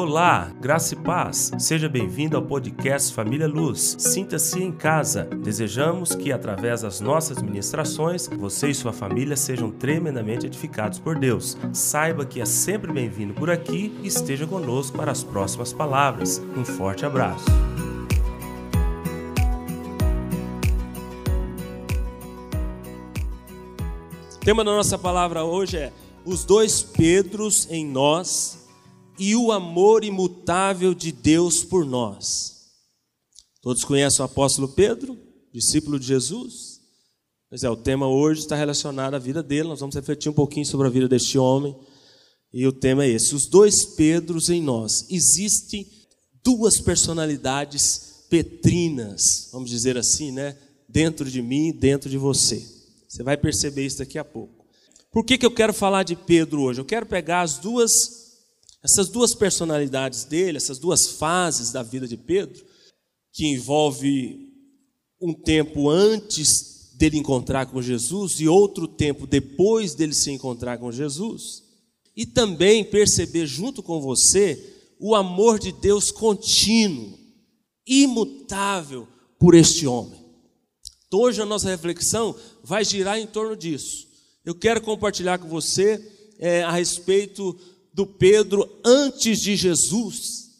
Olá, graça e paz. Seja bem-vindo ao podcast Família Luz. Sinta-se em casa. Desejamos que, através das nossas ministrações, você e sua família sejam tremendamente edificados por Deus. Saiba que é sempre bem-vindo por aqui e esteja conosco para as próximas palavras. Um forte abraço. O tema da nossa palavra hoje é os dois Pedros em nós e o amor imutável de Deus por nós. Todos conhecem o apóstolo Pedro, discípulo de Jesus? Pois é, o tema hoje está relacionado à vida dele, nós vamos refletir um pouquinho sobre a vida deste homem. E o tema é esse: os dois Pedros em nós. Existem duas personalidades petrinas, vamos dizer assim, né? Dentro de mim dentro de você. Você vai perceber isso daqui a pouco. Por que, que eu quero falar de Pedro hoje? Eu quero pegar as duas essas duas personalidades dele, essas duas fases da vida de Pedro, que envolve um tempo antes dele encontrar com Jesus e outro tempo depois dele se encontrar com Jesus, e também perceber junto com você o amor de Deus contínuo, imutável por este homem. Então, hoje a nossa reflexão vai girar em torno disso. Eu quero compartilhar com você é, a respeito do Pedro antes de Jesus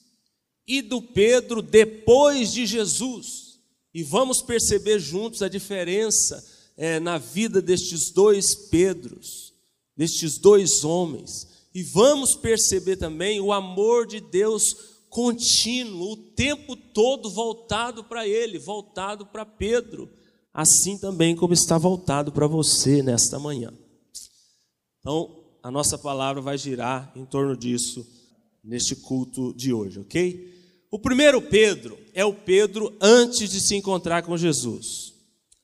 e do Pedro depois de Jesus. E vamos perceber juntos a diferença é, na vida destes dois Pedros, destes dois homens. E vamos perceber também o amor de Deus contínuo, o tempo todo voltado para ele, voltado para Pedro, assim também como está voltado para você nesta manhã. Então, a nossa palavra vai girar em torno disso neste culto de hoje, ok? O primeiro Pedro é o Pedro antes de se encontrar com Jesus,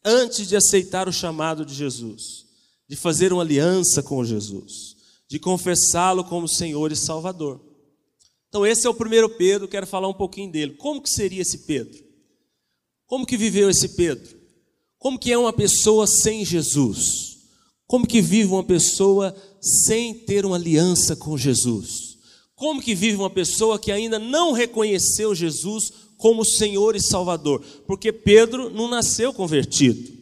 antes de aceitar o chamado de Jesus, de fazer uma aliança com Jesus, de confessá-lo como Senhor e Salvador. Então esse é o primeiro Pedro, quero falar um pouquinho dele. Como que seria esse Pedro? Como que viveu esse Pedro? Como que é uma pessoa sem Jesus? Como que vive uma pessoa sem ter uma aliança com Jesus? Como que vive uma pessoa que ainda não reconheceu Jesus como Senhor e Salvador? Porque Pedro não nasceu convertido.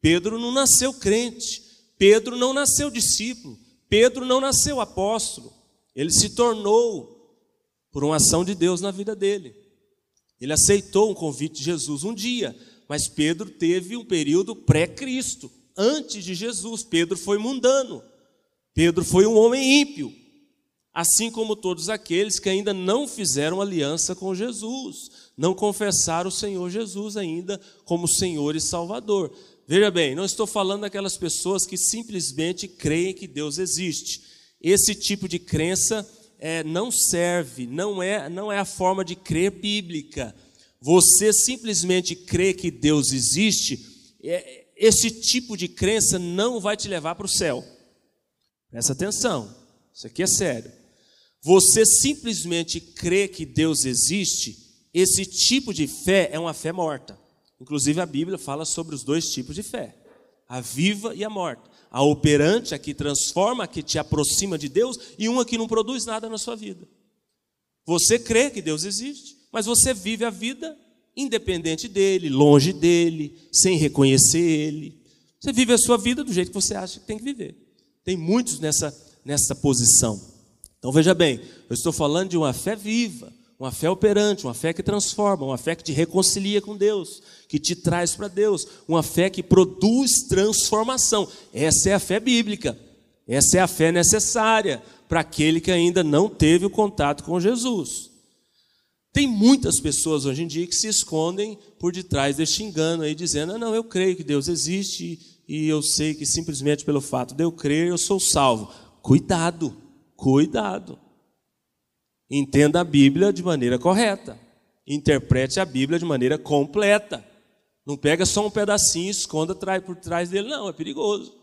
Pedro não nasceu crente. Pedro não nasceu discípulo. Pedro não nasceu apóstolo. Ele se tornou por uma ação de Deus na vida dele. Ele aceitou um convite de Jesus um dia, mas Pedro teve um período pré-Cristo antes de Jesus. Pedro foi mundano. Pedro foi um homem ímpio. Assim como todos aqueles que ainda não fizeram aliança com Jesus, não confessaram o Senhor Jesus ainda como Senhor e Salvador. Veja bem, não estou falando daquelas pessoas que simplesmente creem que Deus existe. Esse tipo de crença é, não serve, não é, não é a forma de crer bíblica. Você simplesmente crê que Deus existe, é, esse tipo de crença não vai te levar para o céu. Presta atenção, isso aqui é sério. Você simplesmente crê que Deus existe, esse tipo de fé é uma fé morta. Inclusive a Bíblia fala sobre os dois tipos de fé: a viva e a morta. A operante, a que transforma, a que te aproxima de Deus, e uma que não produz nada na sua vida. Você crê que Deus existe, mas você vive a vida independente dele, longe dele, sem reconhecer ele. Você vive a sua vida do jeito que você acha que tem que viver. Tem muitos nessa, nessa posição. Então veja bem, eu estou falando de uma fé viva, uma fé operante, uma fé que transforma, uma fé que te reconcilia com Deus, que te traz para Deus, uma fé que produz transformação. Essa é a fé bíblica. Essa é a fé necessária para aquele que ainda não teve o contato com Jesus. Tem muitas pessoas hoje em dia que se escondem por detrás deste engano aí, dizendo: ah, não, eu creio que Deus existe e eu sei que simplesmente pelo fato de eu crer eu sou salvo. Cuidado, cuidado. Entenda a Bíblia de maneira correta. Interprete a Bíblia de maneira completa. Não pega só um pedacinho e esconda por trás dele, não, é perigoso.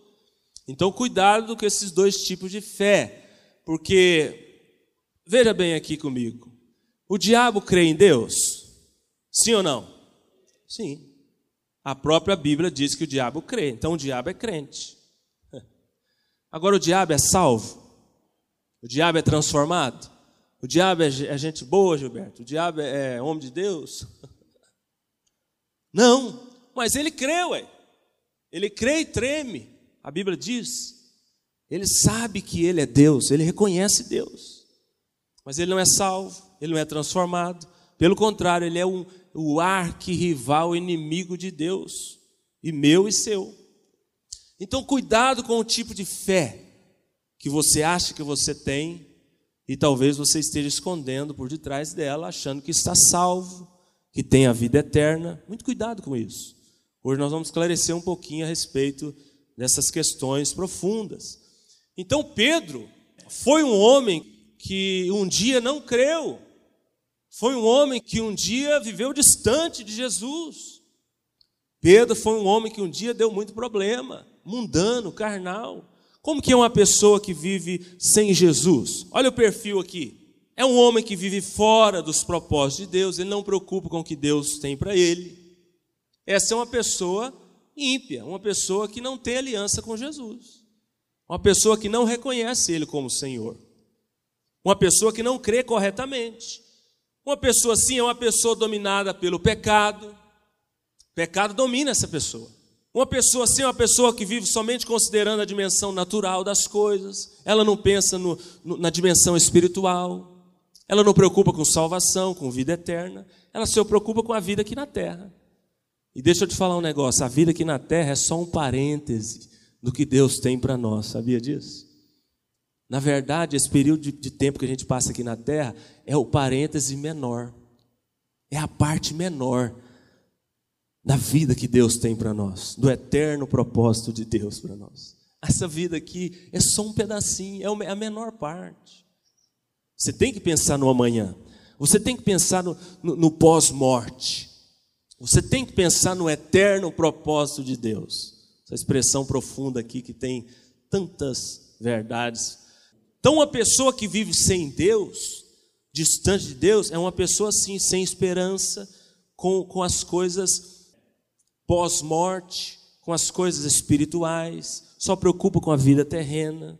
Então, cuidado com esses dois tipos de fé, porque, veja bem aqui comigo, o diabo crê em Deus? Sim ou não? Sim. A própria Bíblia diz que o diabo crê, então o diabo é crente. Agora o diabo é salvo? O diabo é transformado? O diabo é, é gente boa, Gilberto? O diabo é, é homem de Deus? Não, mas ele crê, ué. Ele crê e treme. A Bíblia diz. Ele sabe que ele é Deus, ele reconhece Deus. Mas ele não é salvo, ele não é transformado. Pelo contrário, ele é um, o arquirrival inimigo de Deus, e meu e seu. Então, cuidado com o tipo de fé que você acha que você tem e talvez você esteja escondendo por detrás dela, achando que está salvo, que tem a vida eterna. Muito cuidado com isso. Hoje nós vamos esclarecer um pouquinho a respeito dessas questões profundas. Então, Pedro foi um homem que um dia não creu, foi um homem que um dia viveu distante de Jesus. Pedro foi um homem que um dia deu muito problema, mundano, carnal. Como que é uma pessoa que vive sem Jesus? Olha o perfil aqui. É um homem que vive fora dos propósitos de Deus, ele não preocupa com o que Deus tem para ele. Essa é uma pessoa ímpia, uma pessoa que não tem aliança com Jesus. Uma pessoa que não reconhece ele como Senhor. Uma pessoa que não crê corretamente. Uma pessoa assim é uma pessoa dominada pelo pecado. O pecado domina essa pessoa. Uma pessoa assim é uma pessoa que vive somente considerando a dimensão natural das coisas, ela não pensa no, no, na dimensão espiritual, ela não preocupa com salvação, com vida eterna, ela se preocupa com a vida aqui na terra. E deixa eu te falar um negócio: a vida aqui na terra é só um parêntese do que Deus tem para nós, sabia disso? Na verdade, esse período de, tempo que a gente passa aqui na terra é o parêntese menor, é a parte menor da vida que Deus tem para nós, do eterno propósito de Deus para nós. Essa vida aqui é só um pedacinho, é a menor parte. Você tem que pensar no amanhã, você tem que pensar no, no, no pós-morte, você tem que pensar no eterno propósito de Deus. Essa expressão profunda aqui que tem tantas verdades. Então, uma pessoa que vive sem Deus, distante de Deus, é uma pessoa assim, sem esperança, com, com as coisas pós-morte, com as coisas espirituais, só preocupa com a vida terrena.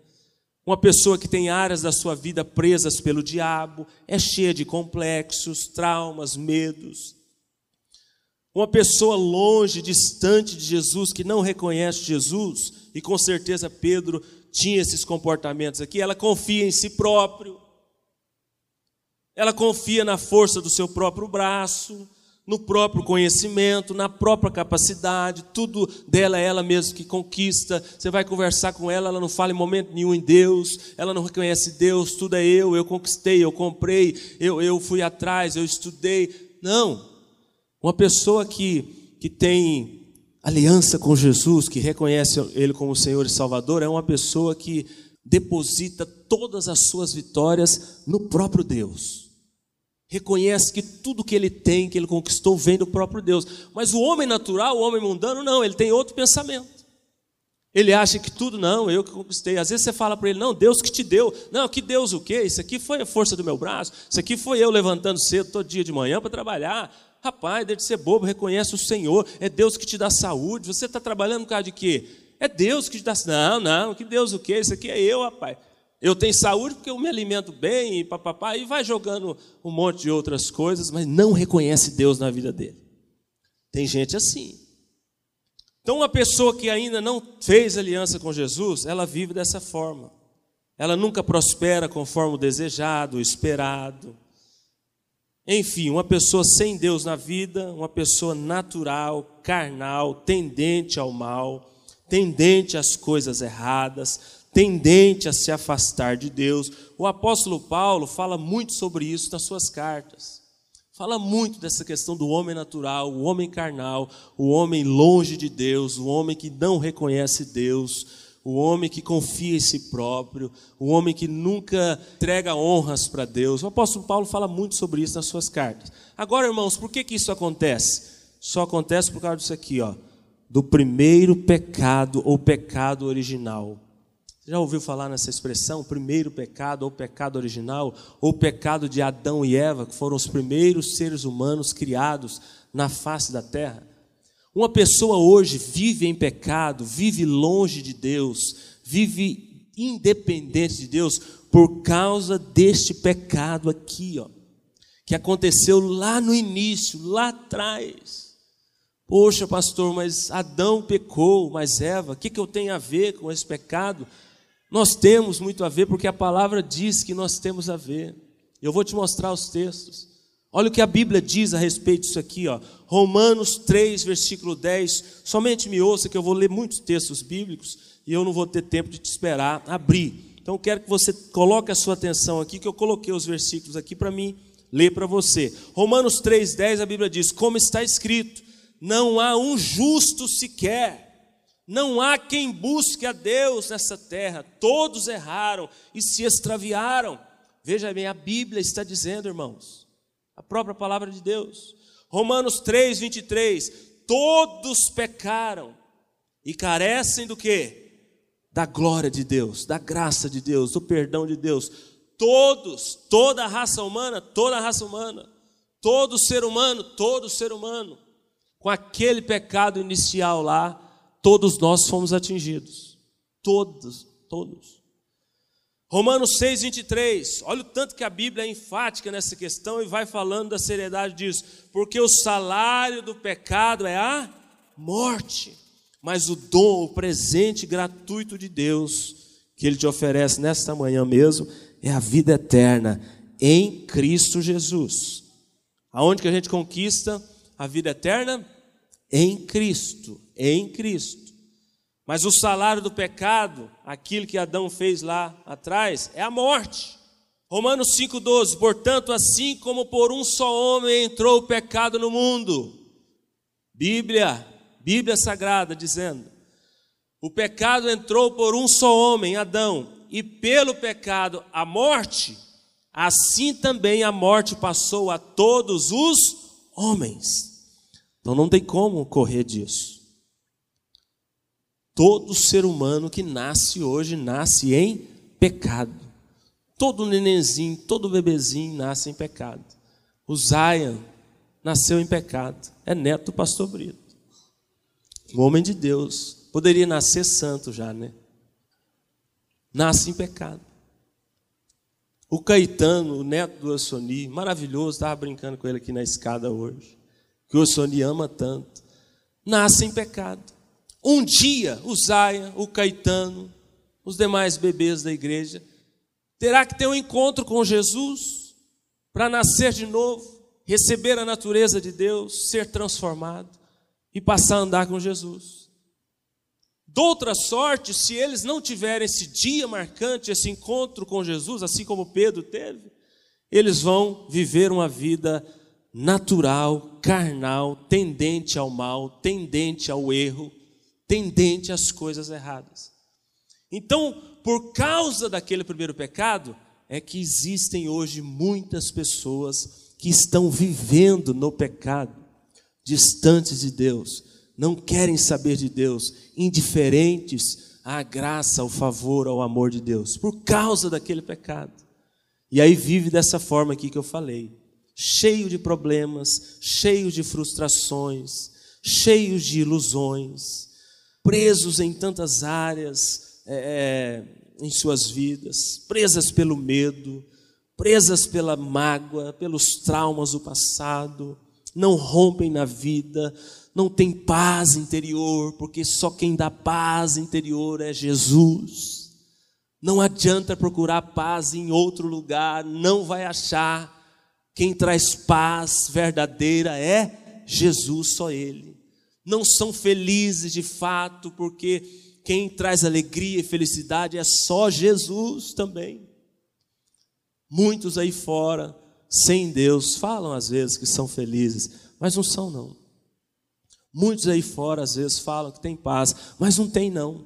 Uma pessoa que tem áreas da sua vida presas pelo diabo, é cheia de complexos, traumas, medos. Uma pessoa longe, distante de Jesus, que não reconhece Jesus, e com certeza Pedro tinha esses comportamentos aqui, ela confia em si próprio, ela confia na força do seu próprio braço, no próprio conhecimento, na própria capacidade, tudo dela é ela mesma que conquista. Você vai conversar com ela, ela não fala em momento nenhum em Deus, ela não reconhece Deus, tudo é eu, eu conquistei, eu comprei, eu, eu fui atrás, eu estudei. Não. Uma pessoa que, que tem aliança com Jesus, que reconhece Ele como Senhor e Salvador, é uma pessoa que deposita todas as suas vitórias no próprio Deus reconhece que tudo que ele tem, que ele conquistou, vem do próprio Deus. Mas o homem natural, o homem mundano, não, ele tem outro pensamento. Ele acha que tudo, não, eu que conquistei. Às vezes você fala para ele, não, Deus que te deu. Não, que Deus o quê? Isso aqui foi a força do meu braço. Isso aqui foi eu levantando cedo todo dia de manhã para trabalhar. Rapaz, deixa de ser bobo, reconhece o Senhor. É Deus que te dá saúde. Você está trabalhando por causa de quê? É Deus que te dá. Não, não, que Deus o quê? Isso aqui é eu, rapaz. Eu tenho saúde porque eu me alimento bem e papapá, e vai jogando um monte de outras coisas, mas não reconhece Deus na vida dele. Tem gente assim. Então, uma pessoa que ainda não fez aliança com Jesus, ela vive dessa forma. Ela nunca prospera conforme o desejado, o esperado. Enfim, uma pessoa sem Deus na vida, uma pessoa natural, carnal, tendente ao mal, tendente às coisas erradas, tendente a se afastar de Deus. O apóstolo Paulo fala muito sobre isso nas suas cartas. Fala muito dessa questão do homem natural, o homem carnal, o homem longe de Deus, o homem que não reconhece Deus, o homem que confia em si próprio, o homem que nunca entrega honras para Deus. O apóstolo Paulo fala muito sobre isso nas suas cartas. Agora, irmãos, por que, que isso acontece? Só acontece por causa disso aqui, ó, do primeiro pecado ou pecado original. Já ouviu falar nessa expressão, primeiro pecado, ou pecado original, ou pecado de Adão e Eva, que foram os primeiros seres humanos criados na face da terra? Uma pessoa hoje vive em pecado, vive longe de Deus, vive independente de Deus, por causa deste pecado aqui, ó, que aconteceu lá no início, lá atrás. Poxa, pastor, mas Adão pecou, mas Eva, o que, que eu tenho a ver com esse pecado? Nós temos muito a ver, porque a palavra diz que nós temos a ver. Eu vou te mostrar os textos. Olha o que a Bíblia diz a respeito disso aqui, ó. Romanos 3, versículo 10. Somente me ouça que eu vou ler muitos textos bíblicos e eu não vou ter tempo de te esperar abrir. Então quero que você coloque a sua atenção aqui, que eu coloquei os versículos aqui para mim ler para você. Romanos 3, 10, a Bíblia diz: Como está escrito, não há um justo sequer. Não há quem busque a Deus nessa terra, todos erraram e se extraviaram. Veja bem, a Bíblia está dizendo, irmãos, a própria palavra de Deus. Romanos 3, 23. Todos pecaram e carecem do que? Da glória de Deus, da graça de Deus, do perdão de Deus. Todos, toda a raça humana, toda a raça humana, todo ser humano, todo ser humano, com aquele pecado inicial lá, todos nós fomos atingidos. Todos, todos. Romanos 6, 23, olha o tanto que a Bíblia é enfática nessa questão e vai falando da seriedade disso, porque o salário do pecado é a morte, mas o dom, o presente gratuito de Deus, que Ele te oferece nesta manhã mesmo, é a vida eterna em Cristo Jesus. Aonde que a gente conquista a vida eterna? Em Cristo, em Cristo. Mas o salário do pecado, aquilo que Adão fez lá atrás, é a morte. Romanos 5,12: Portanto, assim como por um só homem entrou o pecado no mundo, Bíblia, Bíblia Sagrada dizendo: o pecado entrou por um só homem, Adão, e pelo pecado a morte, assim também a morte passou a todos os homens. Então não tem como correr disso. Todo ser humano que nasce hoje nasce em pecado. Todo nenenzinho, todo bebezinho nasce em pecado. O Zion nasceu em pecado. É neto do pastor Brito. Um homem de Deus. Poderia nascer santo já, né? Nasce em pecado. O Caetano, o neto do Ossoni, maravilhoso, estava brincando com ele aqui na escada hoje. Que o Ossoni ama tanto. Nasce em pecado. Um dia, o Zaia, o Caetano, os demais bebês da igreja, terá que ter um encontro com Jesus para nascer de novo, receber a natureza de Deus, ser transformado e passar a andar com Jesus. Doutra sorte, se eles não tiverem esse dia marcante, esse encontro com Jesus, assim como Pedro teve, eles vão viver uma vida natural, carnal, tendente ao mal, tendente ao erro, tendente às coisas erradas. Então, por causa daquele primeiro pecado, é que existem hoje muitas pessoas que estão vivendo no pecado, distantes de Deus, não querem saber de Deus, indiferentes à graça, ao favor, ao amor de Deus, por causa daquele pecado. E aí vive dessa forma aqui que eu falei, cheio de problemas, cheio de frustrações, cheio de ilusões presos em tantas áreas é, é, em suas vidas, presas pelo medo, presas pela mágoa, pelos traumas do passado, não rompem na vida, não tem paz interior, porque só quem dá paz interior é Jesus. Não adianta procurar paz em outro lugar, não vai achar. Quem traz paz verdadeira é Jesus, só Ele não são felizes de fato, porque quem traz alegria e felicidade é só Jesus também. Muitos aí fora, sem Deus, falam às vezes que são felizes, mas não são não. Muitos aí fora às vezes falam que tem paz, mas não tem não.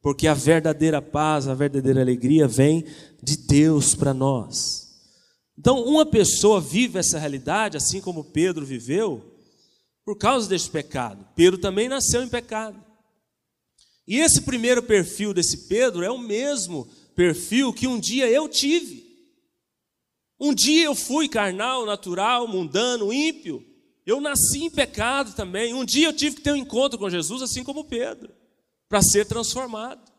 Porque a verdadeira paz, a verdadeira alegria vem de Deus para nós. Então, uma pessoa vive essa realidade, assim como Pedro viveu, por causa deste pecado. Pedro também nasceu em pecado. E esse primeiro perfil desse Pedro é o mesmo perfil que um dia eu tive. Um dia eu fui carnal, natural, mundano, ímpio. Eu nasci em pecado também. Um dia eu tive que ter um encontro com Jesus, assim como Pedro, para ser transformado.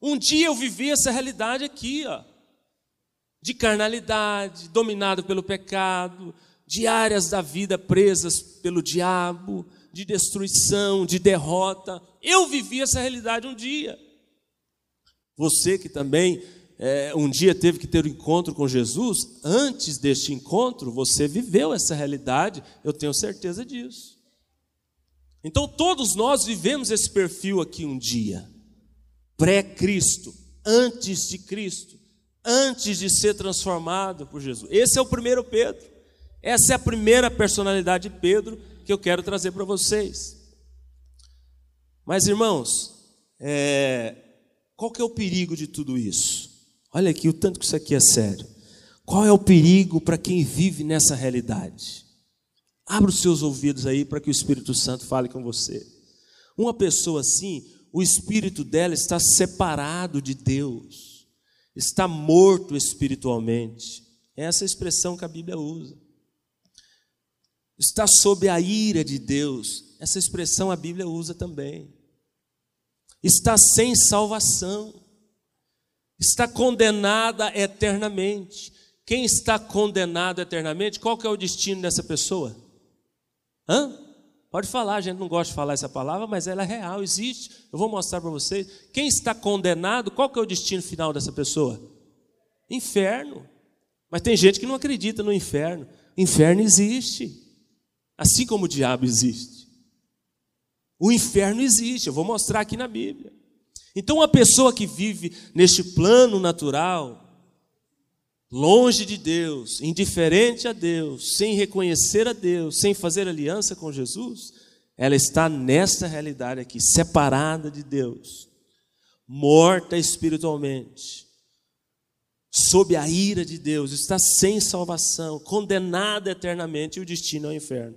Um dia eu vivi essa realidade aqui, ó. de carnalidade, dominado pelo pecado, de áreas da vida presas pelo diabo, de destruição, de derrota. Eu vivi essa realidade um dia. Você que também é, um dia teve que ter um encontro com Jesus, antes deste encontro, você viveu essa realidade, eu tenho certeza disso. Então, todos nós vivemos esse perfil aqui um dia, pré-Cristo, antes de Cristo, antes de ser transformado por Jesus. Esse é o primeiro Pedro, essa é a primeira personalidade de Pedro que eu quero trazer para vocês. Mas, irmãos, é, qual que é o perigo de tudo isso? Olha aqui o tanto que isso aqui é sério. Qual é o perigo para quem vive nessa realidade? Abra os seus ouvidos aí para que o Espírito Santo fale com você. Uma pessoa assim, o espírito dela está separado de Deus, está morto espiritualmente. É essa expressão que a Bíblia usa. Está sob a ira de Deus. Essa expressão a Bíblia usa também. Está sem salvação está condenada eternamente. Quem está condenado eternamente, qual que é o destino dessa pessoa? Hã? Pode falar, a gente não gosta de falar essa palavra, mas ela é real, existe. Eu vou mostrar para vocês. Quem está condenado, qual que é o destino final dessa pessoa? Inferno. Mas tem gente que não acredita no inferno. Inferno existe. Assim como o diabo existe. O inferno existe, eu vou mostrar aqui na Bíblia. Então, uma pessoa que vive neste plano natural, longe de Deus, indiferente a Deus, sem reconhecer a Deus, sem fazer aliança com Jesus, ela está nesta realidade aqui, separada de Deus, morta espiritualmente, sob a ira de Deus, está sem salvação, condenada eternamente e o destino ao inferno.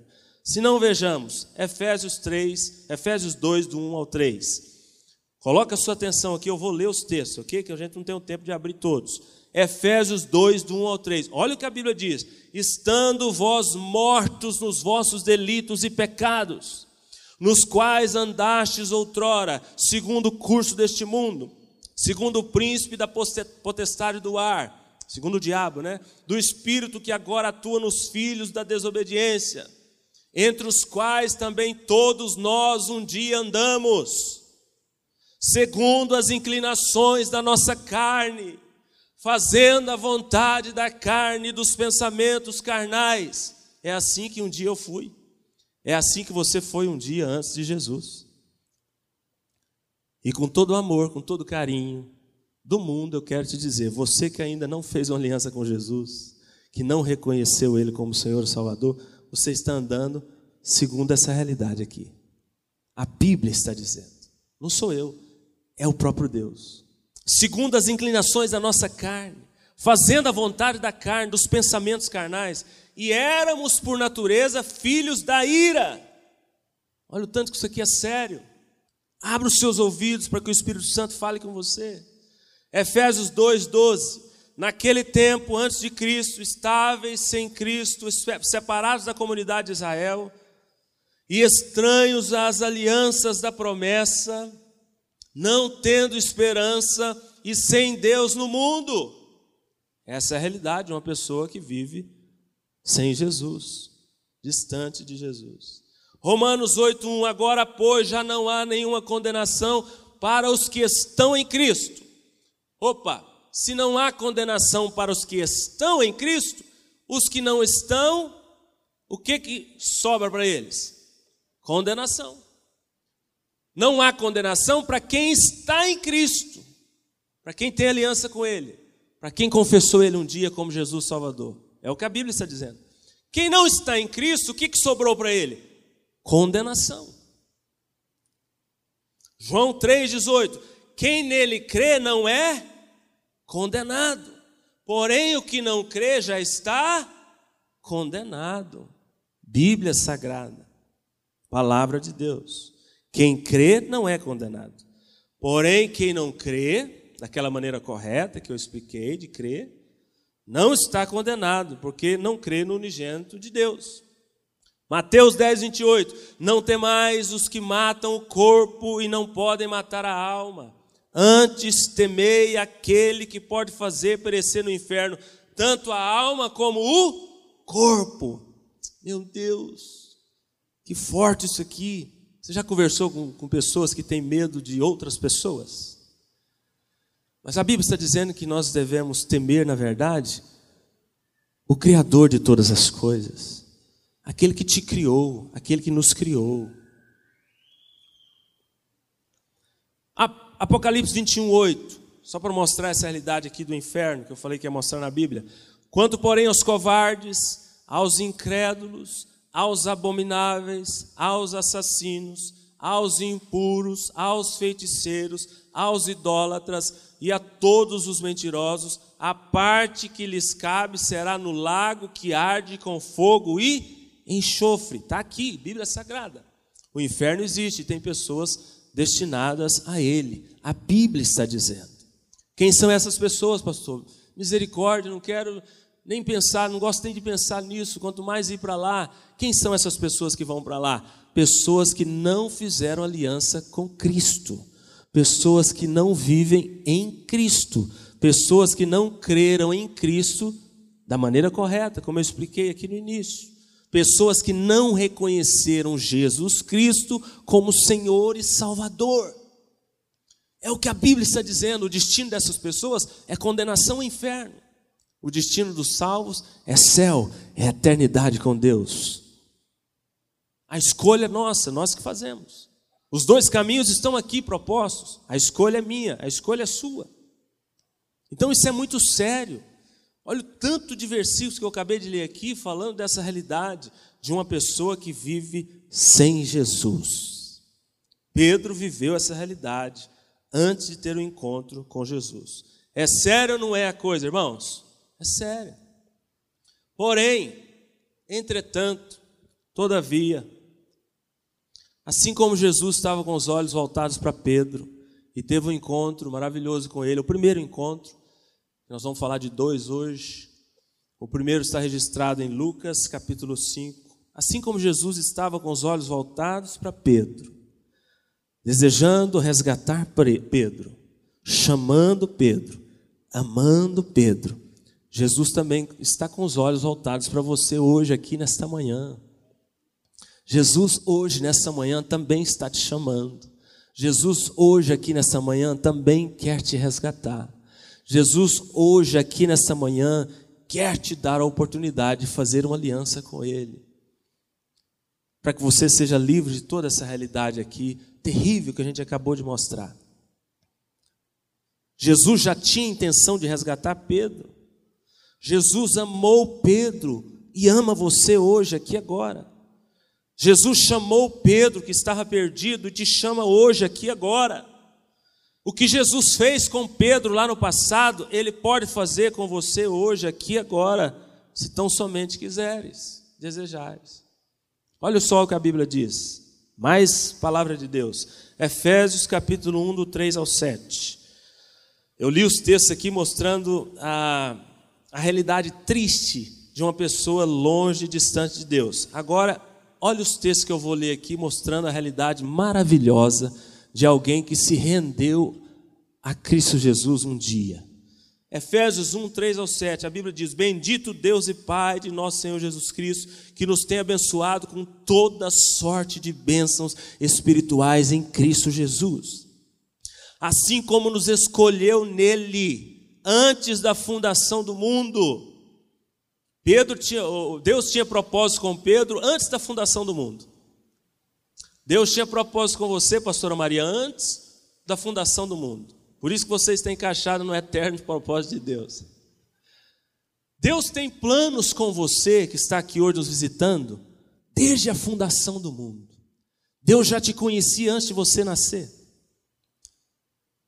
Se não vejamos, Efésios 3, Efésios 2, do 1 ao 3. Coloca a sua atenção aqui, eu vou ler os textos, ok? Que a gente não tem o tempo de abrir todos. Efésios 2, do 1 ao 3. Olha o que a Bíblia diz: Estando vós mortos nos vossos delitos e pecados, nos quais andastes outrora, segundo o curso deste mundo, segundo o príncipe da potestade do ar, segundo o diabo, né? Do espírito que agora atua nos filhos da desobediência, entre os quais também todos nós um dia andamos segundo as inclinações da nossa carne, fazendo a vontade da carne e dos pensamentos carnais. É assim que um dia eu fui. É assim que você foi um dia antes de Jesus. E com todo o amor, com todo o carinho do mundo, eu quero te dizer: você que ainda não fez uma aliança com Jesus, que não reconheceu Ele como Senhor e Salvador, você está andando segundo essa realidade aqui. A Bíblia está dizendo, não sou eu é o próprio Deus. Segundo as inclinações da nossa carne, fazendo a vontade da carne, dos pensamentos carnais, e éramos por natureza filhos da ira. Olha o tanto que isso aqui é sério. Abra os seus ouvidos para que o Espírito Santo fale com você. Efésios 2:12. Naquele tempo, antes de Cristo, estáveis sem Cristo, separados da comunidade de Israel, e estranhos às alianças da promessa, não tendo esperança e sem Deus no mundo. Essa é a realidade de uma pessoa que vive sem Jesus, distante de Jesus. Romanos 8:1 Agora, pois, já não há nenhuma condenação para os que estão em Cristo. Opa, se não há condenação para os que estão em Cristo, os que não estão, o que que sobra para eles? Condenação. Não há condenação para quem está em Cristo, para quem tem aliança com Ele, para quem confessou Ele um dia como Jesus Salvador. É o que a Bíblia está dizendo. Quem não está em Cristo, o que, que sobrou para ele? Condenação. João 3,18: Quem nele crê não é condenado, porém o que não crê já está condenado. Bíblia Sagrada, Palavra de Deus. Quem crê não é condenado. Porém, quem não crê, daquela maneira correta que eu expliquei de crer, não está condenado, porque não crê no unigênito de Deus. Mateus 10, 28. Não temais os que matam o corpo e não podem matar a alma. Antes temei aquele que pode fazer perecer no inferno tanto a alma como o corpo. Meu Deus, que forte isso aqui. Você já conversou com, com pessoas que têm medo de outras pessoas? Mas a Bíblia está dizendo que nós devemos temer, na verdade, o Criador de todas as coisas, aquele que te criou, aquele que nos criou. Apocalipse 21, 8, só para mostrar essa realidade aqui do inferno, que eu falei que ia mostrar na Bíblia. Quanto, porém, aos covardes, aos incrédulos, aos abomináveis, aos assassinos, aos impuros, aos feiticeiros, aos idólatras e a todos os mentirosos, a parte que lhes cabe será no lago que arde com fogo e enxofre. Está aqui, Bíblia Sagrada. O inferno existe, tem pessoas destinadas a ele. A Bíblia está dizendo. Quem são essas pessoas, pastor? Misericórdia, não quero nem pensar, não gosto nem de pensar nisso, quanto mais ir para lá. Quem são essas pessoas que vão para lá? Pessoas que não fizeram aliança com Cristo, pessoas que não vivem em Cristo, pessoas que não creram em Cristo da maneira correta, como eu expliquei aqui no início. Pessoas que não reconheceram Jesus Cristo como Senhor e Salvador. É o que a Bíblia está dizendo, o destino dessas pessoas é condenação ao inferno. O destino dos salvos é céu, é eternidade com Deus. A escolha é nossa, nós que fazemos. Os dois caminhos estão aqui propostos. A escolha é minha, a escolha é sua. Então isso é muito sério. Olha o tanto de versículos que eu acabei de ler aqui falando dessa realidade de uma pessoa que vive sem Jesus. Pedro viveu essa realidade antes de ter o um encontro com Jesus. É sério ou não é a coisa, irmãos? É sério. Porém, entretanto, todavia, assim como Jesus estava com os olhos voltados para Pedro e teve um encontro maravilhoso com ele, o primeiro encontro, nós vamos falar de dois hoje. O primeiro está registrado em Lucas capítulo 5. Assim como Jesus estava com os olhos voltados para Pedro, desejando resgatar Pedro, chamando Pedro, amando Pedro, Jesus também está com os olhos voltados para você hoje, aqui nesta manhã. Jesus, hoje, nesta manhã, também está te chamando. Jesus, hoje, aqui nesta manhã, também quer te resgatar. Jesus, hoje, aqui nesta manhã, quer te dar a oportunidade de fazer uma aliança com Ele. Para que você seja livre de toda essa realidade aqui, terrível que a gente acabou de mostrar. Jesus já tinha intenção de resgatar Pedro. Jesus amou Pedro e ama você hoje, aqui agora. Jesus chamou Pedro que estava perdido e te chama hoje, aqui agora. O que Jesus fez com Pedro lá no passado, Ele pode fazer com você hoje, aqui agora, se tão somente quiseres, desejares. Olha só o que a Bíblia diz. Mais palavra de Deus. Efésios capítulo 1, do 3 ao 7. Eu li os textos aqui mostrando a a realidade triste de uma pessoa longe, distante de Deus. Agora, olha os textos que eu vou ler aqui mostrando a realidade maravilhosa de alguém que se rendeu a Cristo Jesus um dia. Efésios 1, 3 ao 7, a Bíblia diz: Bendito Deus e Pai de nosso Senhor Jesus Cristo, que nos tem abençoado com toda sorte de bênçãos espirituais em Cristo Jesus. Assim como nos escolheu nele antes da fundação do mundo. Pedro tinha, Deus tinha propósito com Pedro antes da fundação do mundo. Deus tinha propósito com você, pastora Maria, antes da fundação do mundo. Por isso que você está encaixado no eterno propósito de Deus. Deus tem planos com você que está aqui hoje nos visitando, desde a fundação do mundo. Deus já te conhecia antes de você nascer.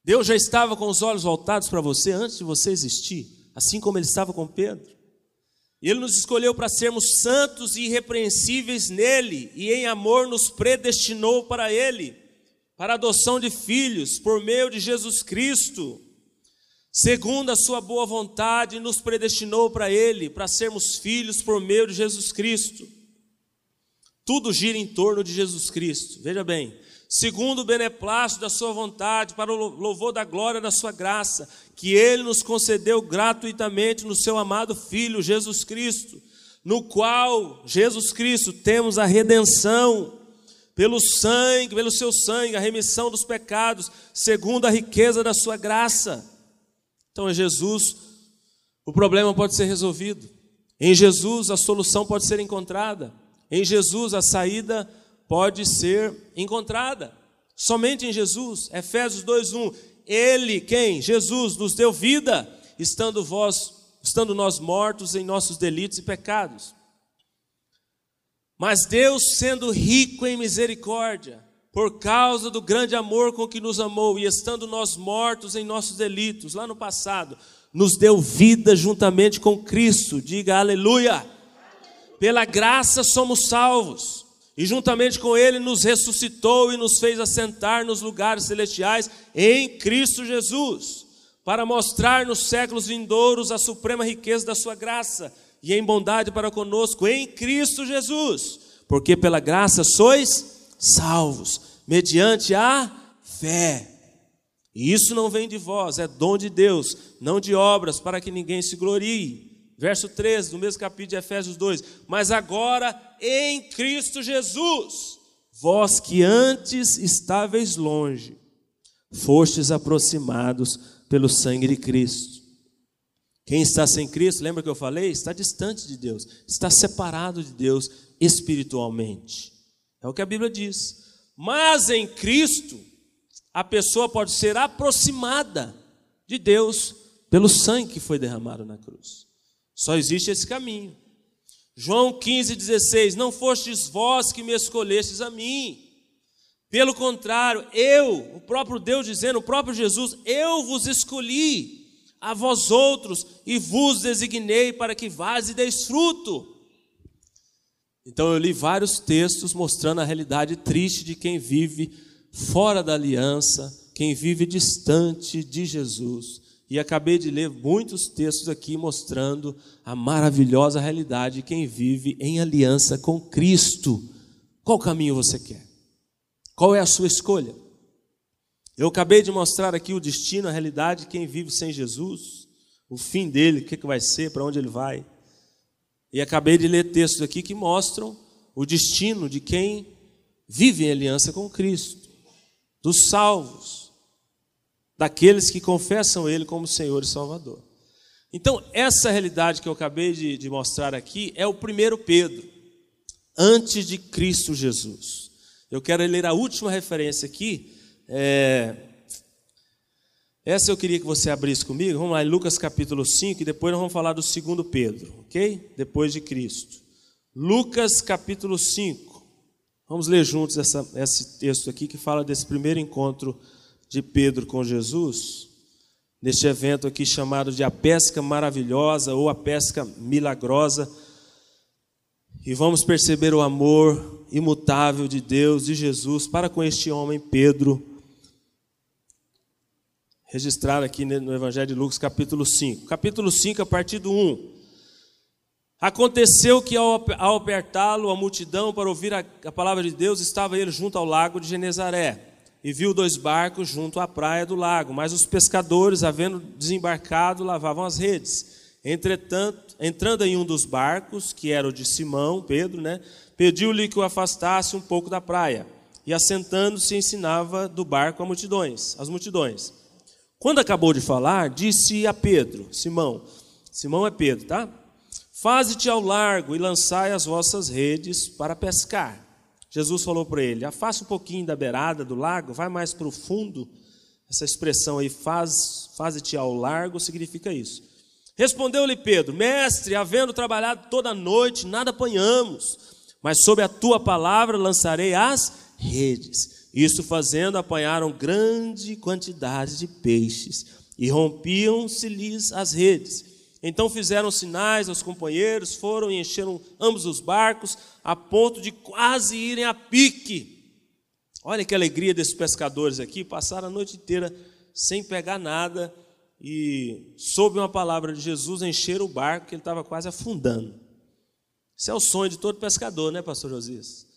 Deus já estava com os olhos voltados para você antes de você existir, assim como ele estava com Pedro. E ele nos escolheu para sermos santos e irrepreensíveis nele, e em amor nos predestinou para ele, para adoção de filhos por meio de Jesus Cristo. Segundo a sua boa vontade, nos predestinou para ele, para sermos filhos por meio de Jesus Cristo. Tudo gira em torno de Jesus Cristo. Veja bem, segundo o beneplácito da sua vontade, para o louvor da glória da sua graça, que ele nos concedeu gratuitamente no seu amado Filho, Jesus Cristo, no qual, Jesus Cristo, temos a redenção pelo sangue, pelo seu sangue, a remissão dos pecados, segundo a riqueza da sua graça. Então, em Jesus, o problema pode ser resolvido. Em Jesus, a solução pode ser encontrada. Em Jesus, a saída pode ser encontrada. Somente em Jesus. Efésios 2:1. Ele, quem? Jesus nos deu vida, estando vós, estando nós mortos em nossos delitos e pecados. Mas Deus, sendo rico em misericórdia, por causa do grande amor com que nos amou, e estando nós mortos em nossos delitos, lá no passado, nos deu vida juntamente com Cristo. Diga aleluia. Pela graça somos salvos, e juntamente com Ele nos ressuscitou e nos fez assentar nos lugares celestiais em Cristo Jesus, para mostrar nos séculos vindouros a suprema riqueza da Sua graça e em bondade para conosco em Cristo Jesus, porque pela graça sois salvos, mediante a fé. E isso não vem de vós, é dom de Deus, não de obras, para que ninguém se glorie. Verso 13, do mesmo capítulo de Efésios 2: Mas agora em Cristo Jesus, vós que antes estáveis longe, fostes aproximados pelo sangue de Cristo quem está sem Cristo, lembra que eu falei? Está distante de Deus, está separado de Deus espiritualmente. É o que a Bíblia diz. Mas em Cristo, a pessoa pode ser aproximada de Deus pelo sangue que foi derramado na cruz. Só existe esse caminho. João 15, 16: Não fostes vós que me escolhestes a mim. Pelo contrário, eu, o próprio Deus dizendo, o próprio Jesus, eu vos escolhi a vós outros e vos designei para que vás e deis fruto. Então eu li vários textos mostrando a realidade triste de quem vive fora da aliança, quem vive distante de Jesus. E acabei de ler muitos textos aqui mostrando a maravilhosa realidade de quem vive em aliança com Cristo. Qual caminho você quer? Qual é a sua escolha? Eu acabei de mostrar aqui o destino, a realidade de quem vive sem Jesus, o fim dele, o que, que vai ser, para onde ele vai. E acabei de ler textos aqui que mostram o destino de quem vive em aliança com Cristo, dos salvos, daqueles que confessam Ele como Senhor e Salvador. Então, essa realidade que eu acabei de, de mostrar aqui é o primeiro Pedro, antes de Cristo Jesus. Eu quero ler a última referência aqui, é, essa eu queria que você abrisse comigo. Vamos lá, Lucas capítulo 5, e depois nós vamos falar do segundo Pedro, ok? Depois de Cristo. Lucas capítulo 5. Vamos ler juntos essa, esse texto aqui que fala desse primeiro encontro de Pedro com Jesus, neste evento aqui chamado de a pesca maravilhosa ou a pesca milagrosa. E vamos perceber o amor imutável de Deus e Jesus para com este homem Pedro registrado aqui no Evangelho de Lucas, capítulo 5. Capítulo 5, a partir do 1. Aconteceu que ao, apertá-lo a multidão para ouvir a, a, palavra de Deus, estava ele junto ao lago de Genezaré, e viu dois barcos junto à praia do lago, mas os pescadores, havendo desembarcado, lavavam as redes. Entretanto, entrando em um dos barcos, que era o de Simão, Pedro, né, pediu-lhe que o afastasse um pouco da praia, e assentando-se ensinava do barco a multidões, as multidões. Quando acabou de falar, disse a Pedro, Simão, Simão é Pedro, tá? Faze-te ao largo e lançai as vossas redes para pescar. Jesus falou para ele: afasta um pouquinho da beirada do lago, vai mais para o fundo. Essa expressão aí, faz, faze-te ao largo, significa isso. Respondeu-lhe Pedro: Mestre, havendo trabalhado toda a noite, nada apanhamos, mas sob a tua palavra lançarei as redes. Isso fazendo, apanharam grande quantidade de peixes e rompiam-se-lhes as redes. Então fizeram sinais aos companheiros, foram e encheram ambos os barcos, a ponto de quase irem a pique. Olha que alegria desses pescadores aqui, passaram a noite inteira sem pegar nada e, sob uma palavra de Jesus, encheram o barco que ele estava quase afundando. Esse é o sonho de todo pescador, né, pastor Josias?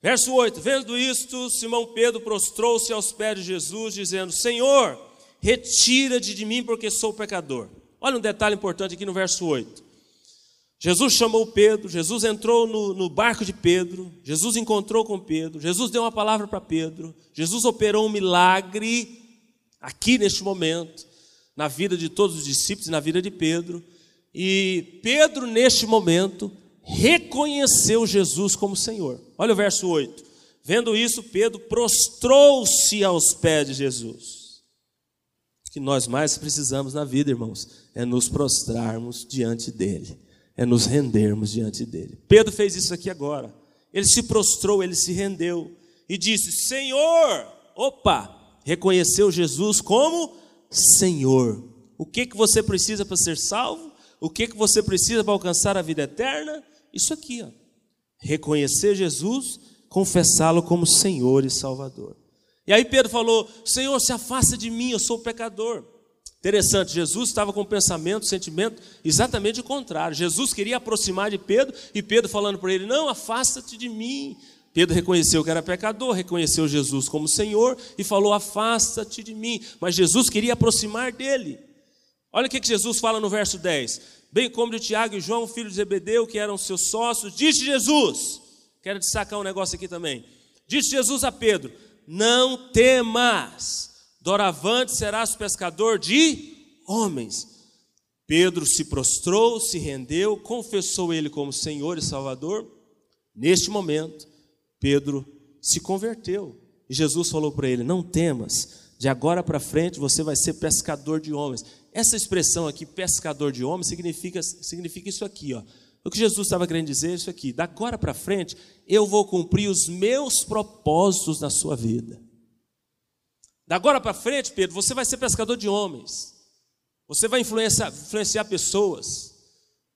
Verso 8: Vendo isto, Simão Pedro prostrou-se aos pés de Jesus, dizendo: Senhor, retira-te de mim porque sou pecador. Olha um detalhe importante aqui no verso 8. Jesus chamou Pedro, Jesus entrou no, no, barco de Pedro, Jesus encontrou com Pedro, Jesus deu uma palavra para Pedro, Jesus operou um milagre aqui neste momento, na vida de todos os discípulos e na vida de Pedro. E Pedro, neste momento, reconheceu Jesus como Senhor. Olha o verso 8. Vendo isso, Pedro prostrou-se aos pés de Jesus. O que nós mais precisamos na vida, irmãos, é nos prostrarmos diante dele é nos rendermos diante dele. Pedro fez isso aqui agora. Ele se prostrou, ele se rendeu e disse: Senhor, opa, reconheceu Jesus como Senhor. O que que você precisa para ser salvo? O que que você precisa para alcançar a vida eterna? Isso aqui, ó. Reconhecer Jesus, confessá-lo como Senhor e Salvador. E aí Pedro falou: Senhor, se afasta de mim, eu sou pecador. Interessante, Jesus estava com pensamento, sentimento exatamente o contrário. Jesus queria aproximar de Pedro e Pedro falando para ele: Não, afasta-te de mim. Pedro reconheceu que era pecador, reconheceu Jesus como Senhor e falou: Afasta-te de mim. Mas Jesus queria aproximar dele. Olha o que Jesus fala no verso 10: Bem como de Tiago e João, filho de Zebedeu, que eram seus sócios, disse Jesus: Quero destacar um negócio aqui também. Disse Jesus a Pedro: Não temas Doravante serás pescador de homens. Pedro se prostrou, se rendeu, confessou ele como Senhor e Salvador. Neste momento, Pedro se converteu. E Jesus falou para ele: Não temas, de agora para frente você vai ser pescador de homens. Essa expressão aqui, pescador de homens, significa, significa isso aqui, ó. O que Jesus estava querendo dizer é isso aqui: da agora para frente, eu vou cumprir os meus propósitos na sua vida. Da agora para frente, Pedro, você vai ser pescador de homens. Você vai influenciar, influenciar pessoas.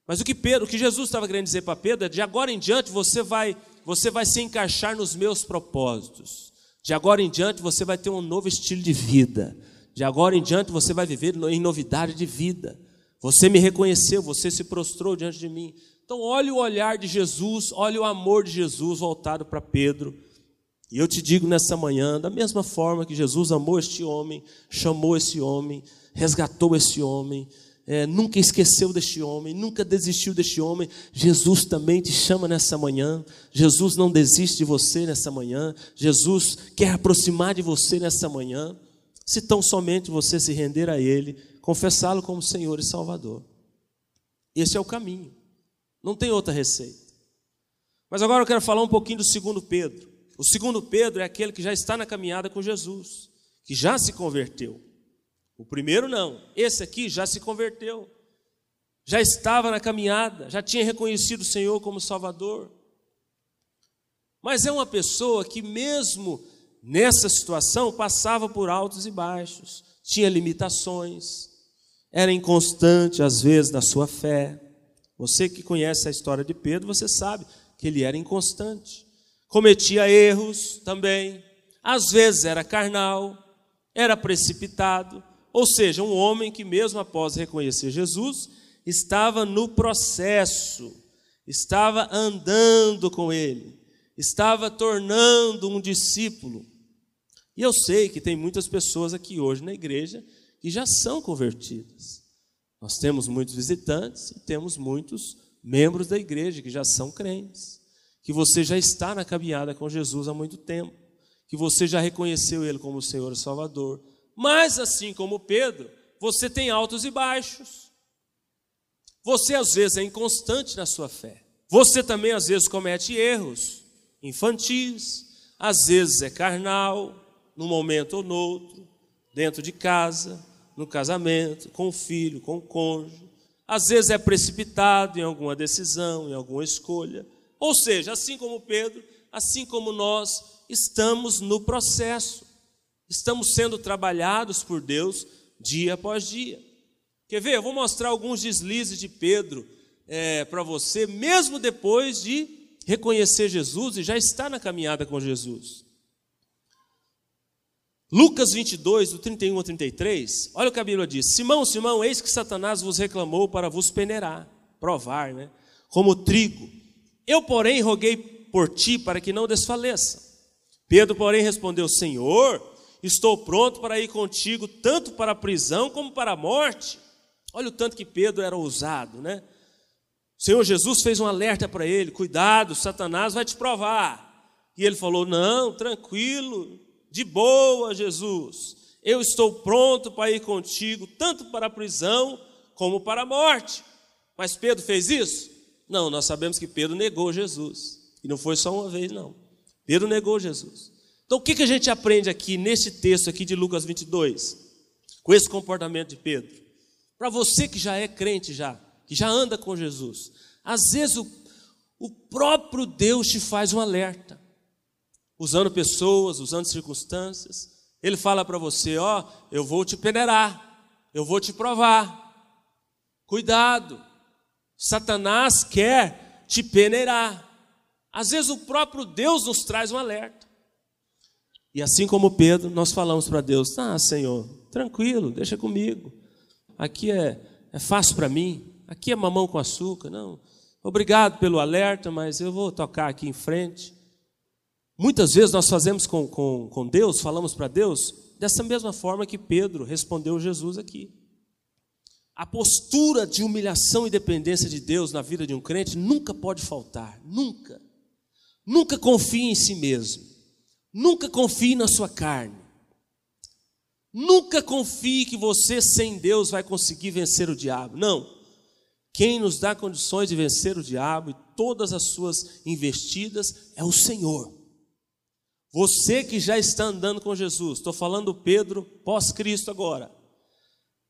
Mas o que Pedro, o que Jesus estava querendo dizer para Pedro é: de agora em diante você vai, você vai se encaixar nos meus propósitos. De agora em diante você vai ter um novo estilo de vida. De agora em diante você vai viver em novidade de vida. Você me reconheceu, você se prostrou diante de mim. Então, olhe o olhar de Jesus, olhe o amor de Jesus voltado para Pedro e eu te digo nessa manhã, da mesma forma que Jesus amou este homem, chamou esse homem, resgatou esse homem, é, nunca esqueceu deste homem, nunca desistiu deste homem, Jesus também te chama nessa manhã. Jesus não desiste de você nessa manhã. Jesus quer aproximar de você nessa manhã. Se tão somente você se render a Ele, confessá-lo como Senhor e Salvador. Esse é o caminho. Não tem outra receita. Mas agora eu quero falar um pouquinho do segundo Pedro. O segundo Pedro é aquele que já está na caminhada com Jesus, que já se converteu. O primeiro não, esse aqui já se converteu, já estava na caminhada, já tinha reconhecido o Senhor como Salvador. Mas é uma pessoa que, mesmo nessa situação, passava por altos e baixos, tinha limitações, era inconstante às vezes na sua fé. Você que conhece a história de Pedro, você sabe que ele era inconstante cometia erros também, às vezes era carnal, era precipitado, ou seja, um homem que, mesmo após reconhecer Jesus, estava no processo, estava andando com ele, estava tornando um discípulo. E eu sei que tem muitas pessoas aqui hoje na igreja que já são convertidas. Nós temos muitos visitantes e temos muitos membros da igreja que já são crentes que você já está na caminhada com Jesus há muito tempo, que você já reconheceu Ele como Senhor e Salvador. Mas, assim como Pedro, você tem altos e baixos. Você às vezes é inconstante na sua fé. Você também às vezes comete erros infantis, às vezes é carnal, num momento ou no outro, dentro de casa, no casamento, com o filho, com o cônjuge. Às vezes é precipitado em alguma decisão, em alguma escolha. Ou seja, assim como Pedro, assim como nós, estamos no processo, estamos sendo trabalhados por Deus dia após dia. Quer ver? Eu vou mostrar alguns deslizes de Pedro é, para você, mesmo depois de reconhecer Jesus e já estar na caminhada com Jesus. Lucas 22, do 31 ao 33, olha o que a Bíblia diz: Simão, Simão, eis que Satanás vos reclamou para vos peneirar, provar, né? Como trigo. Eu, porém, roguei por ti para que não desfaleça. Pedro, porém, respondeu: Senhor, Estou pronto para ir contigo, tanto para a prisão como para a morte. Olha o tanto que Pedro era ousado, né? O Senhor Jesus fez um alerta para ele: cuidado, Satanás vai te provar. E ele falou: não, tranquilo, de boa, Jesus. Eu estou pronto para ir contigo, tanto para a prisão como para a morte. Mas Pedro fez isso? Não, nós sabemos que Pedro negou Jesus. E não foi só uma vez, não. Pedro negou Jesus. Então, o que, que a gente aprende aqui nesse texto aqui de Lucas 22? Com esse comportamento de Pedro. Para você que já é crente já, que já anda com Jesus, às vezes o, o próprio Deus te faz um alerta. Usando pessoas, usando circunstâncias. Ele fala para você, ó, eu vou te peneirar, eu vou te provar. Cuidado. Satanás quer te peneirar. Às vezes o próprio Deus nos traz um alerta. E assim como Pedro, nós falamos para Deus: Ah, Senhor, tranquilo, deixa comigo. Aqui é, é fácil para mim. Aqui é mamão com açúcar. Não. Obrigado pelo alerta, mas eu vou tocar aqui em frente. Muitas vezes nós fazemos com, com, com Deus, falamos para Deus, dessa mesma forma que Pedro respondeu Jesus aqui. A postura de humilhação e dependência de Deus na vida de um crente nunca pode faltar, nunca. Nunca confie em si mesmo. Nunca confie na sua carne. Nunca confie que você sem Deus vai conseguir vencer o diabo. Não. Quem nos dá condições de vencer o diabo e todas as suas investidas é o Senhor. Você que já está andando com Jesus, estou falando Pedro pós-Cristo agora.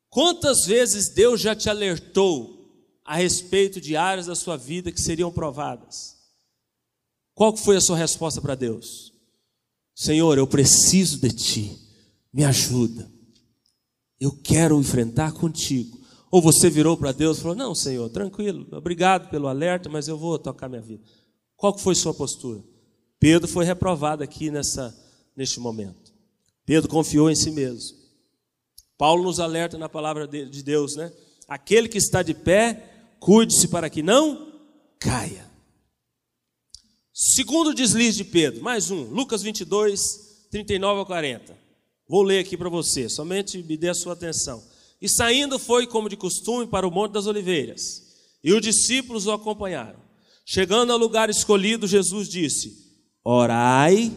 Quantas vezes Deus já te alertou a respeito de áreas da sua vida que seriam provadas? Qual foi a sua resposta para Deus? Senhor, eu preciso de ti, me ajuda. Eu quero enfrentar contigo. Ou você virou para Deus e falou: Não, Senhor, tranquilo, obrigado pelo alerta, mas eu vou tocar minha vida. Qual foi sua postura? Pedro foi reprovado aqui nessa, neste momento. Pedro confiou em si mesmo. Paulo nos alerta na palavra de Deus, né? Aquele que está de pé, cuide-se para que não caia. Segundo deslize de Pedro, mais um, Lucas 22, 39 a 40. Vou ler aqui para você, somente me dê a sua atenção. E saindo foi, como de costume, para o Monte das Oliveiras, e os discípulos o acompanharam. Chegando ao lugar escolhido, Jesus disse: Orai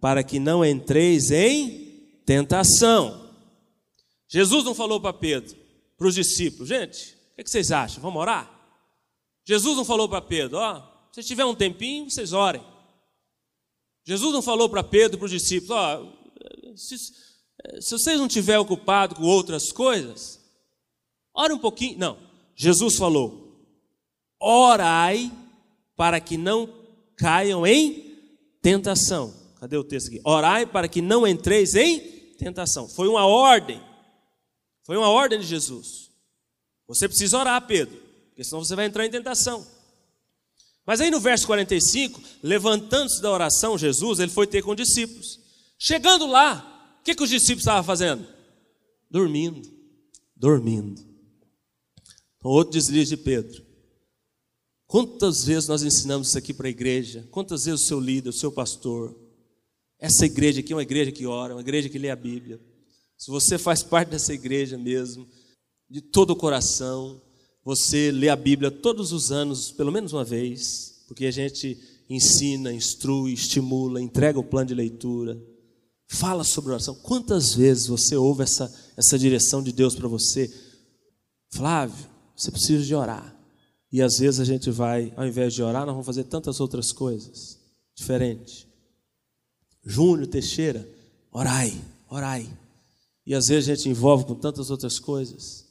para que não entreis em tentação. Jesus não falou para Pedro, para os discípulos, gente, o que vocês acham? Vamos orar? Jesus não falou para Pedro, ó, se tiver um tempinho, vocês orem. Jesus não falou para Pedro para os discípulos, ó, se, se vocês não estiverem ocupados com outras coisas, ore um pouquinho. Não, Jesus falou, orai para que não caiam em tentação. Cadê o texto aqui? Orai para que não entreis em tentação. Foi uma ordem. Foi uma ordem de Jesus. Você precisa orar, Pedro, porque senão você vai entrar em tentação. Mas aí no verso 45, levantando-se da oração, Jesus, ele foi ter com os discípulos. Chegando lá, o que, que os discípulos estavam fazendo? Dormindo, dormindo. Então, outro deslize de Pedro. Quantas vezes nós ensinamos isso aqui para a igreja? Quantas vezes o seu líder, o seu pastor? Essa igreja aqui é uma igreja que ora, uma igreja que lê a Bíblia. Se você faz parte dessa igreja mesmo, de todo o coração, você lê a Bíblia todos os anos, pelo menos uma vez, porque a gente ensina, instrui, estimula, entrega o plano de leitura, fala sobre oração. Quantas vezes você ouve essa, essa direção de Deus para você? Flávio, você precisa de orar. E às vezes a gente vai, ao invés de orar, nós vamos fazer tantas outras coisas diferentes. Júnior Teixeira, orai, orai. E às vezes a gente envolve com tantas outras coisas.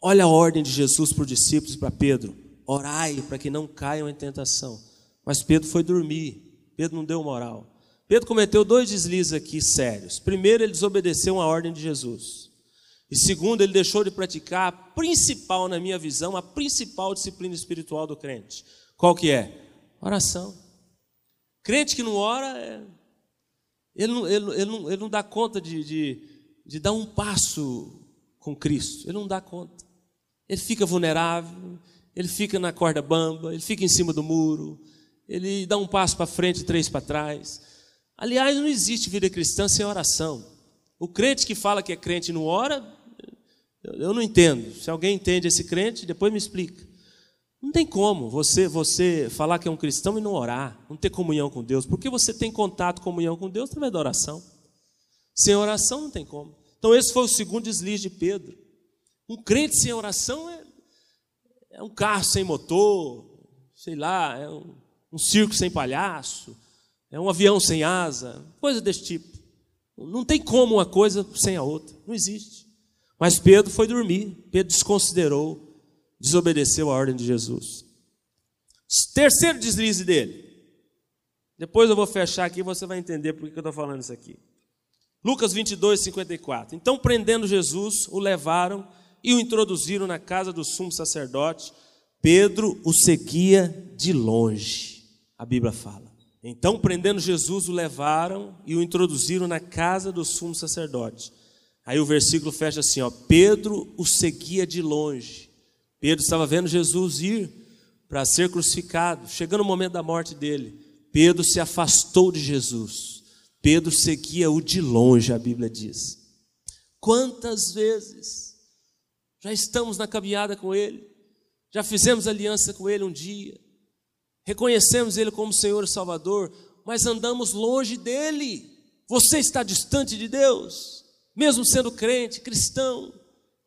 Olha a ordem de Jesus para os discípulos e para Pedro: orai para que não caiam em tentação. Mas Pedro foi dormir, Pedro não deu moral. Pedro cometeu dois deslizes aqui sérios. Primeiro, ele desobedeceu a ordem de Jesus. E segundo, ele deixou de praticar a principal, na minha visão, a principal disciplina espiritual do crente. Qual que é? Oração. Crente que não ora, é... ele, não, ele, ele, não, ele não dá conta de, de de dar um passo com Cristo. Ele não dá conta. Ele fica vulnerável, ele fica na corda bamba, ele fica em cima do muro, ele dá um passo para frente três para trás. Aliás, não existe vida cristã sem oração. O crente que fala que é crente e não ora, eu não entendo. Se alguém entende esse crente, depois me explica. Não tem como você você falar que é um cristão e não orar, não ter comunhão com Deus, porque você tem contato, comunhão com Deus através da oração. Sem oração não tem como. Então esse foi o segundo deslize de Pedro. Um crente sem oração é, é um carro sem motor, sei lá, é um, um circo sem palhaço, é um avião sem asa, coisa desse tipo. Não tem como uma coisa sem a outra, não existe. Mas Pedro foi dormir, Pedro desconsiderou, desobedeceu a ordem de Jesus. Terceiro deslize dele. Depois eu vou fechar aqui e você vai entender por que eu estou falando isso aqui. Lucas 22, 54. Então, prendendo Jesus, o levaram e o introduziram na casa do sumo sacerdote. Pedro o seguia de longe, a Bíblia fala. Então, prendendo Jesus, o levaram e o introduziram na casa do sumo sacerdote. Aí o versículo fecha assim: ó, Pedro o seguia de longe. Pedro estava vendo Jesus ir para ser crucificado, chegando o momento da morte dele. Pedro se afastou de Jesus. Pedro seguia-o de longe, a Bíblia diz. Quantas vezes já estamos na caminhada com Ele, já fizemos aliança com Ele um dia, reconhecemos Ele como Senhor e Salvador, mas andamos longe dEle. Você está distante de Deus, mesmo sendo crente, cristão,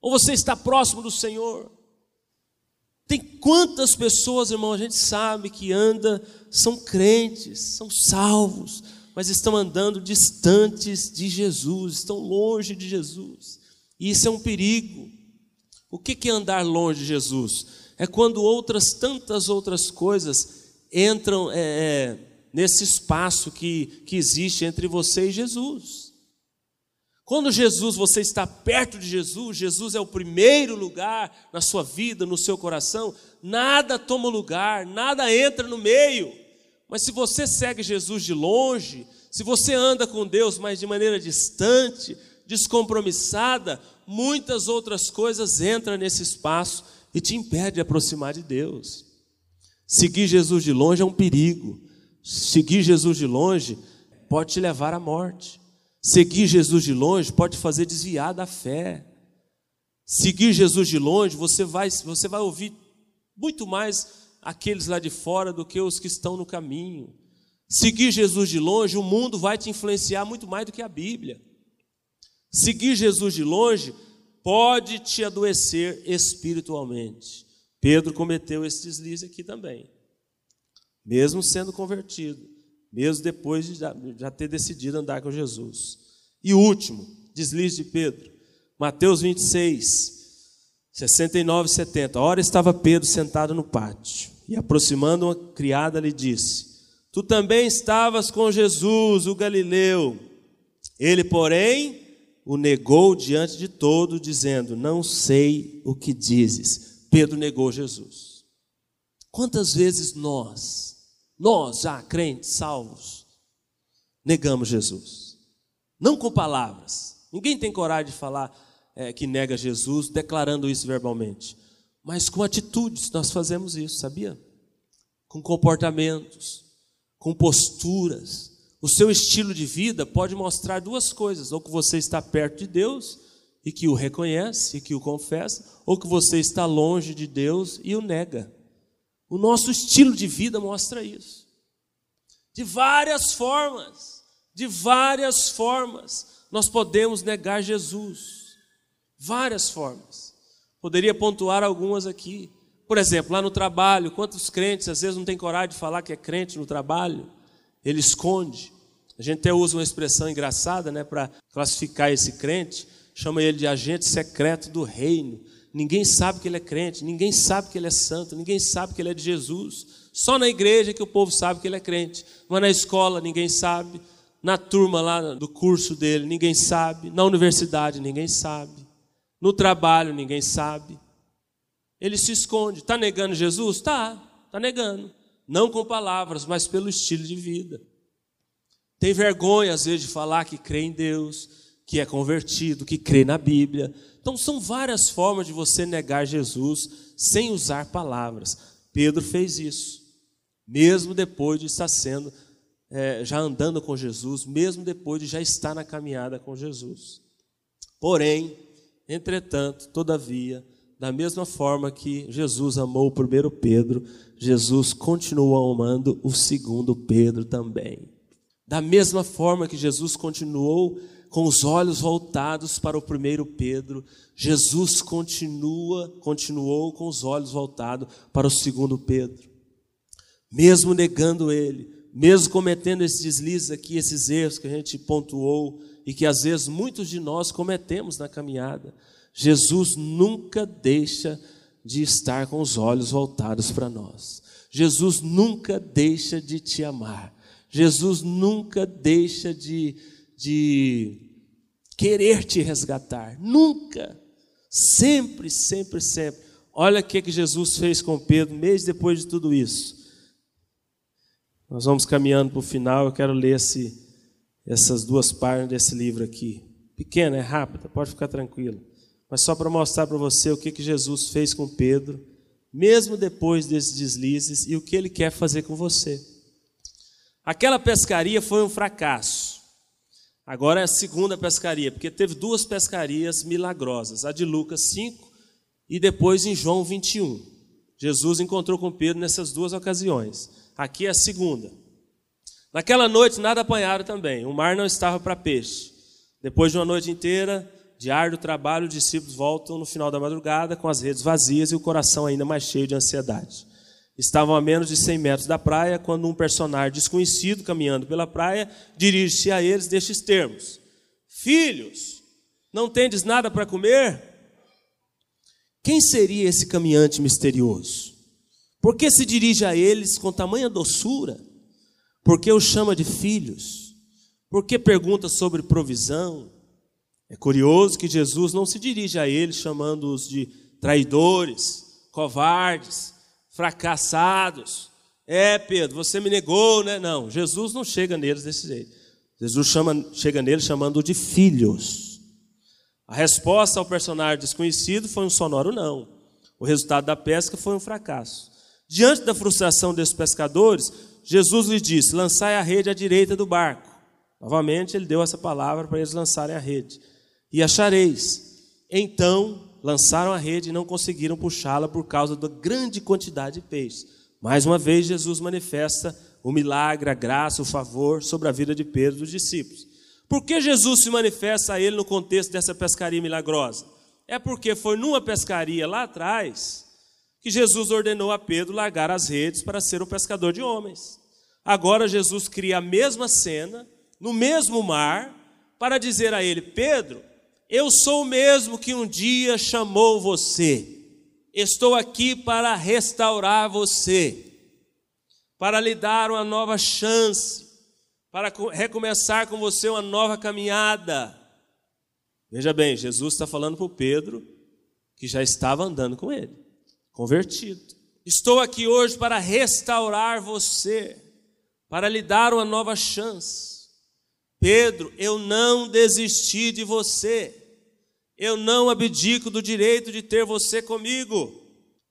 ou você está próximo do Senhor? Tem quantas pessoas, irmão, a gente sabe que anda, são crentes, são salvos, mas estão andando distantes de Jesus, estão longe de Jesus. E isso é um perigo. O que é andar longe de Jesus? É quando outras, tantas outras coisas entram é, é, nesse espaço que, que existe entre você e Jesus. Quando Jesus, você está perto de Jesus, Jesus é o primeiro lugar na sua vida, no seu coração, nada toma lugar, nada entra no meio. Mas se você segue Jesus de longe, se você anda com Deus, mas de maneira distante, descompromissada, muitas outras coisas entram nesse espaço e te impede de aproximar de Deus. Seguir Jesus de longe é um perigo. Seguir Jesus de longe pode te levar à morte. Seguir Jesus de longe pode fazer desviar da fé. Seguir Jesus de longe, você vai, você vai ouvir muito mais aqueles lá de fora do que os que estão no caminho. Seguir Jesus de longe, o mundo vai te influenciar muito mais do que a Bíblia. Seguir Jesus de longe pode te adoecer espiritualmente. Pedro cometeu esse deslize aqui também. Mesmo sendo convertido, mesmo depois de já ter decidido andar com Jesus. E último, deslize de Pedro, Mateus 26, 69 e 70. A hora estava Pedro sentado no pátio, e aproximando uma criada lhe disse: Tu também estavas com Jesus, o Galileu. Ele, porém, o negou diante de todos, dizendo: Não sei o que dizes. Pedro negou Jesus. Quantas vezes nós, nós já crentes, salvos, negamos Jesus? Não com palavras. Ninguém tem coragem de falar é, que nega Jesus, declarando isso verbalmente. Mas com atitudes nós fazemos isso, sabia? Com comportamentos, com posturas. O seu estilo de vida pode mostrar duas coisas: ou que você está perto de Deus e que o reconhece e que o confessa, ou que você está longe de Deus e o nega. O nosso estilo de vida mostra isso. De várias formas, de várias formas, nós podemos negar Jesus. Várias formas. Poderia pontuar algumas aqui. Por exemplo, lá no trabalho, quantos crentes às vezes não tem coragem de falar que é crente no trabalho? Ele esconde. A gente até usa uma expressão engraçada, né, para classificar esse crente, chama ele de agente secreto do reino. Ninguém sabe que ele é crente, ninguém sabe que ele é santo, ninguém sabe que ele é de Jesus. Só na igreja que o povo sabe que ele é crente. Mas na escola ninguém sabe, na turma lá do curso dele ninguém sabe, na universidade ninguém sabe, no trabalho ninguém sabe. Ele se esconde. Está negando Jesus? Está, está negando. Não com palavras, mas pelo estilo de vida. Tem vergonha, às vezes, de falar que crê em Deus, que é convertido, que crê na Bíblia. Então, são várias formas de você negar Jesus sem usar palavras. Pedro fez isso, mesmo depois de estar sendo é, já andando com Jesus, mesmo depois de já estar na caminhada com Jesus. Porém, entretanto, todavia, da mesma forma que Jesus amou o primeiro Pedro, Jesus continua amando o segundo Pedro também. Da mesma forma que Jesus continuou com os olhos voltados para o primeiro Pedro, Jesus continua, continuou com os olhos voltados para o segundo Pedro. Mesmo negando ele, mesmo cometendo esses deslizes aqui, esses erros que a gente pontuou e que às vezes muitos de nós cometemos na caminhada, Jesus nunca deixa de estar com os olhos voltados para nós. Jesus nunca deixa de te amar. Jesus nunca deixa de, de querer te resgatar. Nunca. Sempre, sempre, sempre. Olha o que, que Jesus fez com Pedro, mês depois de tudo isso. Nós vamos caminhando para o final, eu quero ler esse, essas duas páginas desse livro aqui. Pequena, é rápida, pode ficar tranquilo mas só para mostrar para você o que, que Jesus fez com Pedro, mesmo depois desses deslizes, e o que ele quer fazer com você. Aquela pescaria foi um fracasso. Agora é a segunda pescaria, porque teve duas pescarias milagrosas, a de Lucas 5 e depois em João 21. Jesus encontrou com Pedro nessas duas ocasiões. Aqui é a segunda. Naquela noite nada apanharam também, o mar não estava para peixe. Depois de uma noite inteira, de árduo trabalho, os discípulos voltam no final da madrugada com as redes vazias e o coração ainda mais cheio de ansiedade. Estavam a menos de 100 metros da praia quando um personagem desconhecido caminhando pela praia dirige-se a eles destes termos: Filhos, não tendes nada para comer? Quem seria esse caminhante misterioso? Por que se dirige a eles com tamanha doçura? Por que os chama de filhos? Por que pergunta sobre provisão? É curioso que Jesus não se dirige a eles chamando-os de traidores, covardes, fracassados. É, Pedro, você me negou, né? Não, Jesus não chega neles desse jeito. Jesus chama, chega neles chamando de filhos. A resposta ao personagem desconhecido foi um sonoro não. O resultado da pesca foi um fracasso. Diante da frustração desses pescadores, Jesus lhes disse: Lançai a rede à direita do barco. Novamente, ele deu essa palavra para eles lançarem a rede e achareis. Então lançaram a rede e não conseguiram puxá-la por causa da grande quantidade de peixes. Mais uma vez, Jesus manifesta o milagre, a graça, o favor sobre a vida de Pedro e dos discípulos. Por que Jesus se manifesta a ele no contexto dessa pescaria milagrosa? É porque foi numa pescaria lá atrás que Jesus ordenou a Pedro largar as redes para ser um pescador de homens. Agora Jesus cria a mesma cena, no mesmo mar, para dizer a ele: Pedro, eu sou o mesmo que um dia chamou você. Estou aqui para restaurar você, para lhe dar uma nova chance, para recomeçar com você uma nova caminhada. Veja bem, Jesus está falando para o Pedro, que já estava andando com ele, convertido. Estou aqui hoje para restaurar você, para lhe dar uma nova chance. Pedro, eu não desisti de você. Eu não abdico do direito de ter você comigo.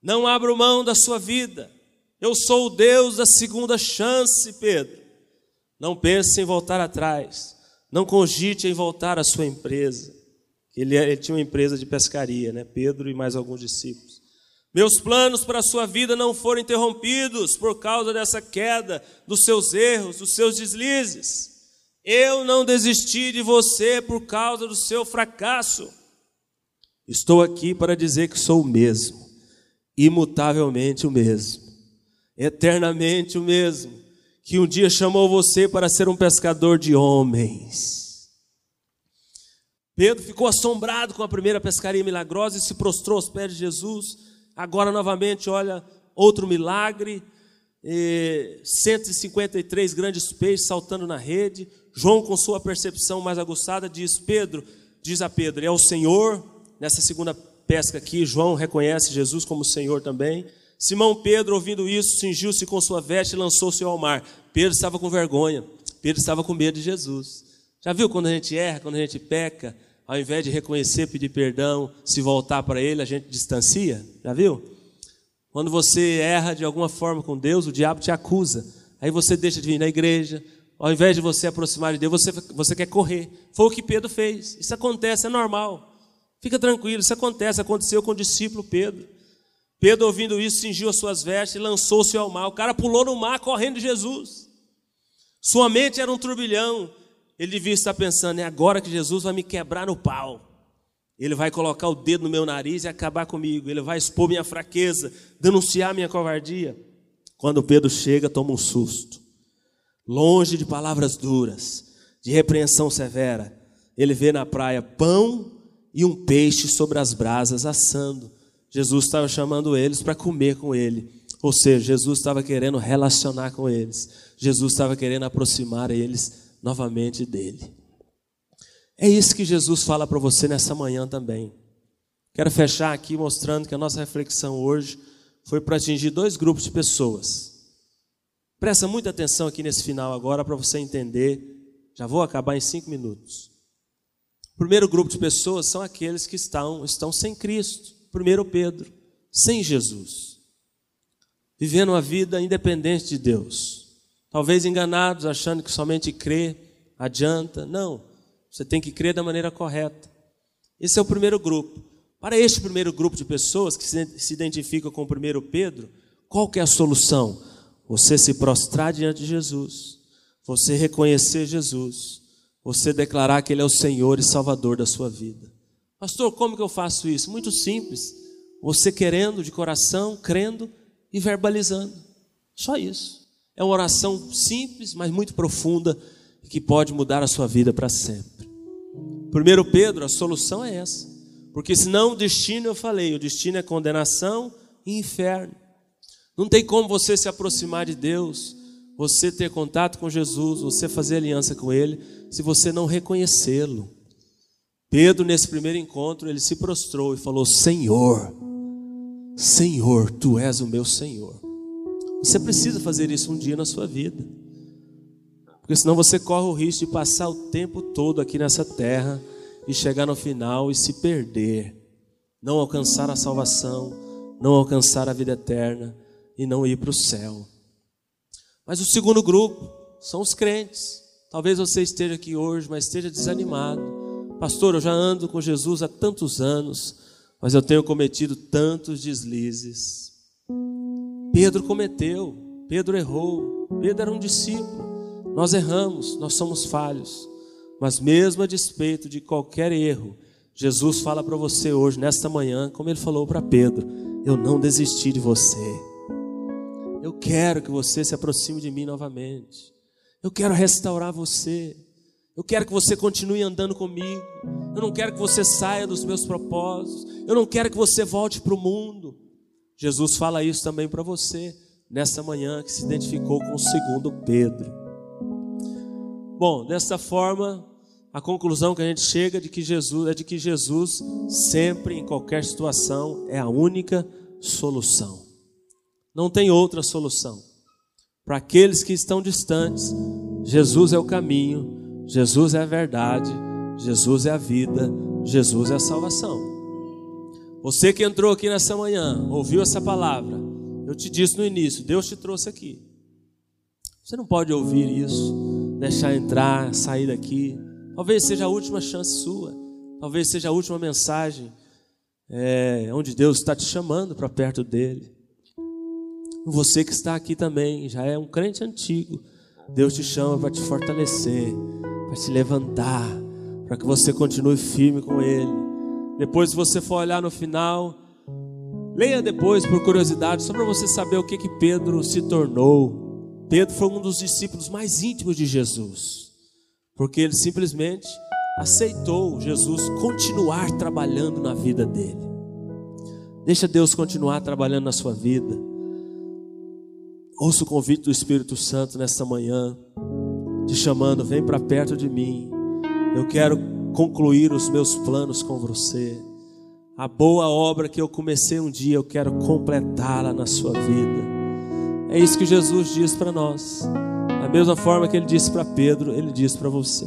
Não abro mão da sua vida. Eu sou o Deus da segunda chance, Pedro. Não pense em voltar atrás. Não cogite em voltar à sua empresa. Ele, ele tinha uma empresa de pescaria, né? Pedro e mais alguns discípulos. Meus planos para a sua vida não foram interrompidos por causa dessa queda, dos seus erros, dos seus deslizes. Eu não desisti de você por causa do seu fracasso. Estou aqui para dizer que sou o mesmo, imutavelmente o mesmo, eternamente o mesmo, que um dia chamou você para ser um pescador de homens. Pedro ficou assombrado com a primeira pescaria milagrosa e se prostrou aos pés de Jesus. Agora, novamente, olha, outro milagre. 153 grandes peixes saltando na rede. João, com sua percepção mais aguçada, diz: Pedro, diz a Pedro, é o Senhor nessa segunda pesca aqui, João reconhece Jesus como Senhor também. Simão Pedro, ouvindo isso, cingiu-se com sua veste e lançou-se ao mar. Pedro estava com vergonha, Pedro estava com medo de Jesus. Já viu quando a gente erra, quando a gente peca, ao invés de reconhecer, pedir perdão, se voltar para Ele, a gente distancia? Já viu? Quando você erra de alguma forma com Deus, o diabo te acusa. Aí você deixa de vir na igreja, ao invés de você aproximar de Deus, você, você quer correr. Foi o que Pedro fez. Isso acontece, é normal. Fica tranquilo, isso acontece, aconteceu com o discípulo Pedro. Pedro, ouvindo isso, cingiu as suas vestes e lançou-se ao mar. O cara pulou no mar correndo de Jesus. Sua mente era um turbilhão. Ele devia estar pensando: é agora que Jesus vai me quebrar no pau. Ele vai colocar o dedo no meu nariz e acabar comigo. Ele vai expor minha fraqueza, denunciar minha covardia. Quando Pedro chega, toma um susto. Longe de palavras duras, de repreensão severa, ele vê na praia pão e um peixe sobre as brasas assando. Jesus estava chamando eles para comer com ele. Ou seja, Jesus estava querendo relacionar com eles. Jesus estava querendo aproximar eles novamente dele. É isso que Jesus fala para você nessa manhã também. Quero fechar aqui mostrando que a nossa reflexão hoje foi para atingir dois grupos de pessoas. Presta muita atenção aqui nesse final agora para você entender. Já vou acabar em cinco minutos. O primeiro grupo de pessoas são aqueles que estão, estão sem Cristo. Primeiro Pedro, sem Jesus. Vivendo uma vida independente de Deus. Talvez enganados, achando que somente crer adianta. Não. Você tem que crer da maneira correta. Esse é o primeiro grupo. Para este primeiro grupo de pessoas que se identificam com o primeiro Pedro, qual que é a solução? Você se prostrar diante de Jesus, você reconhecer Jesus, você declarar que Ele é o Senhor e Salvador da sua vida. Pastor, como que eu faço isso? Muito simples. Você querendo de coração, crendo e verbalizando. Só isso. É uma oração simples, mas muito profunda que pode mudar a sua vida para sempre. Primeiro Pedro, a solução é essa. Porque senão o destino, eu falei, o destino é condenação e inferno. Não tem como você se aproximar de Deus, você ter contato com Jesus, você fazer aliança com Ele, se você não reconhecê-lo. Pedro, nesse primeiro encontro, ele se prostrou e falou: Senhor, Senhor, tu és o meu Senhor. Você precisa fazer isso um dia na sua vida. Porque senão você corre o risco de passar o tempo todo aqui nessa terra e chegar no final e se perder, não alcançar a salvação, não alcançar a vida eterna e não ir para o céu. Mas o segundo grupo são os crentes. Talvez você esteja aqui hoje, mas esteja desanimado. Pastor, eu já ando com Jesus há tantos anos, mas eu tenho cometido tantos deslizes. Pedro cometeu, Pedro errou, Pedro era um discípulo. Nós erramos, nós somos falhos, mas mesmo a despeito de qualquer erro, Jesus fala para você hoje, nesta manhã, como ele falou para Pedro: Eu não desisti de você. Eu quero que você se aproxime de mim novamente. Eu quero restaurar você. Eu quero que você continue andando comigo. Eu não quero que você saia dos meus propósitos. Eu não quero que você volte para o mundo. Jesus fala isso também para você, nesta manhã que se identificou com o segundo Pedro. Bom, dessa forma, a conclusão que a gente chega de que Jesus é de que Jesus sempre em qualquer situação é a única solução. Não tem outra solução. Para aqueles que estão distantes, Jesus é o caminho, Jesus é a verdade, Jesus é a vida, Jesus é a salvação. Você que entrou aqui nessa manhã, ouviu essa palavra, eu te disse no início, Deus te trouxe aqui. Você não pode ouvir isso deixar entrar, sair daqui. Talvez seja a última chance sua. Talvez seja a última mensagem é, onde Deus está te chamando para perto dele. Você que está aqui também, já é um crente antigo. Deus te chama para te fortalecer, para te levantar, para que você continue firme com Ele. Depois, se você for olhar no final, leia depois por curiosidade, só para você saber o que, que Pedro se tornou. Pedro foi um dos discípulos mais íntimos de Jesus, porque ele simplesmente aceitou Jesus continuar trabalhando na vida dele. Deixa Deus continuar trabalhando na sua vida. Ouça o convite do Espírito Santo nesta manhã, te chamando, vem para perto de mim. Eu quero concluir os meus planos com você. A boa obra que eu comecei um dia, eu quero completá-la na sua vida. É isso que Jesus diz para nós. Da mesma forma que ele disse para Pedro, ele diz para você.